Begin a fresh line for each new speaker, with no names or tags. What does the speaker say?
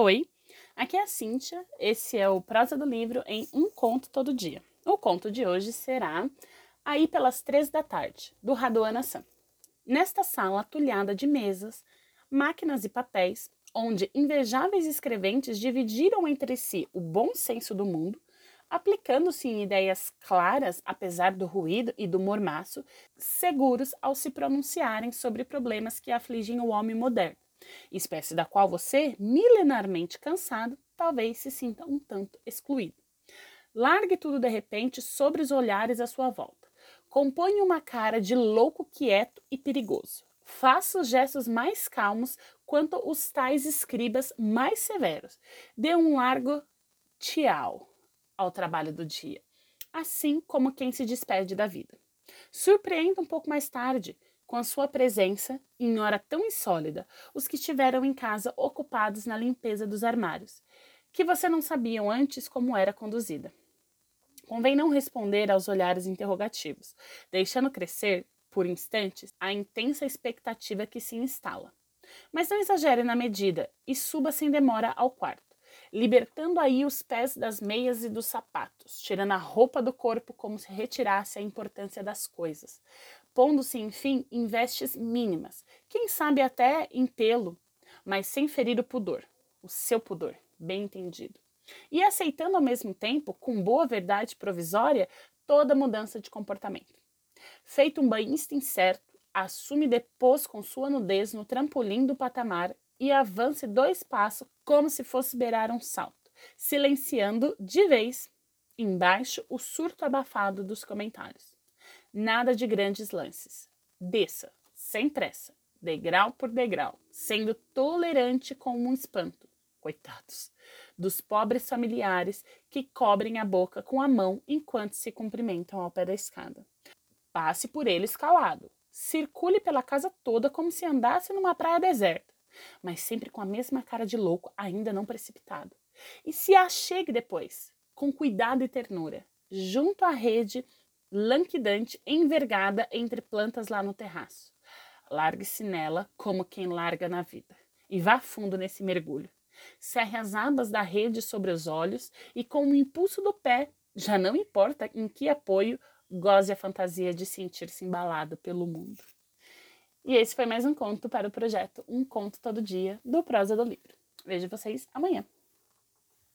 Oi, aqui é a Cíntia. Esse é o Prosa do Livro em Um Conto Todo Dia. O conto de hoje será Aí pelas Três da Tarde, do Radoana San. Nesta sala atulhada de mesas, máquinas e papéis, onde invejáveis escreventes dividiram entre si o bom senso do mundo, aplicando-se em ideias claras, apesar do ruído e do mormaço, seguros ao se pronunciarem sobre problemas que afligem o homem moderno espécie da qual você, milenarmente cansado, talvez se sinta um tanto excluído. Largue tudo de repente sobre os olhares à sua volta. Componha uma cara de louco quieto e perigoso. Faça os gestos mais calmos quanto os tais escribas mais severos. Dê um largo tchau ao trabalho do dia, assim como quem se despede da vida. Surpreenda um pouco mais tarde, com a sua presença, em hora tão insólida, os que estiveram em casa ocupados na limpeza dos armários, que você não sabiam antes como era conduzida. Convém não responder aos olhares interrogativos, deixando crescer, por instantes, a intensa expectativa que se instala. Mas não exagere na medida e suba sem demora ao quarto, libertando aí os pés das meias e dos sapatos, tirando a roupa do corpo como se retirasse a importância das coisas, pondo-se, enfim, em vestes mínimas, quem sabe até em pelo, mas sem ferir o pudor, o seu pudor, bem entendido. E aceitando ao mesmo tempo, com boa verdade provisória, toda mudança de comportamento. Feito um banhista incerto, assume depois com sua nudez no trampolim do patamar e avance dois passos como se fosse beirar um salto, silenciando de vez embaixo o surto abafado dos comentários. Nada de grandes lances. Desça, sem pressa, degrau por degrau, sendo tolerante com um espanto. Coitados dos pobres familiares que cobrem a boca com a mão enquanto se cumprimentam ao pé da escada. Passe por eles calado. Circule pela casa toda como se andasse numa praia deserta, mas sempre com a mesma cara de louco, ainda não precipitado. E se achegue depois, com cuidado e ternura, junto à rede lanquidante, envergada entre plantas lá no terraço. Largue-se nela como quem larga na vida e vá fundo nesse mergulho. Cerre as abas da rede sobre os olhos e, com o impulso do pé, já não importa em que apoio, goze a fantasia de sentir-se embalado pelo mundo. E esse foi mais um conto para o projeto Um Conto Todo Dia do Prosa do Livro. Vejo vocês amanhã.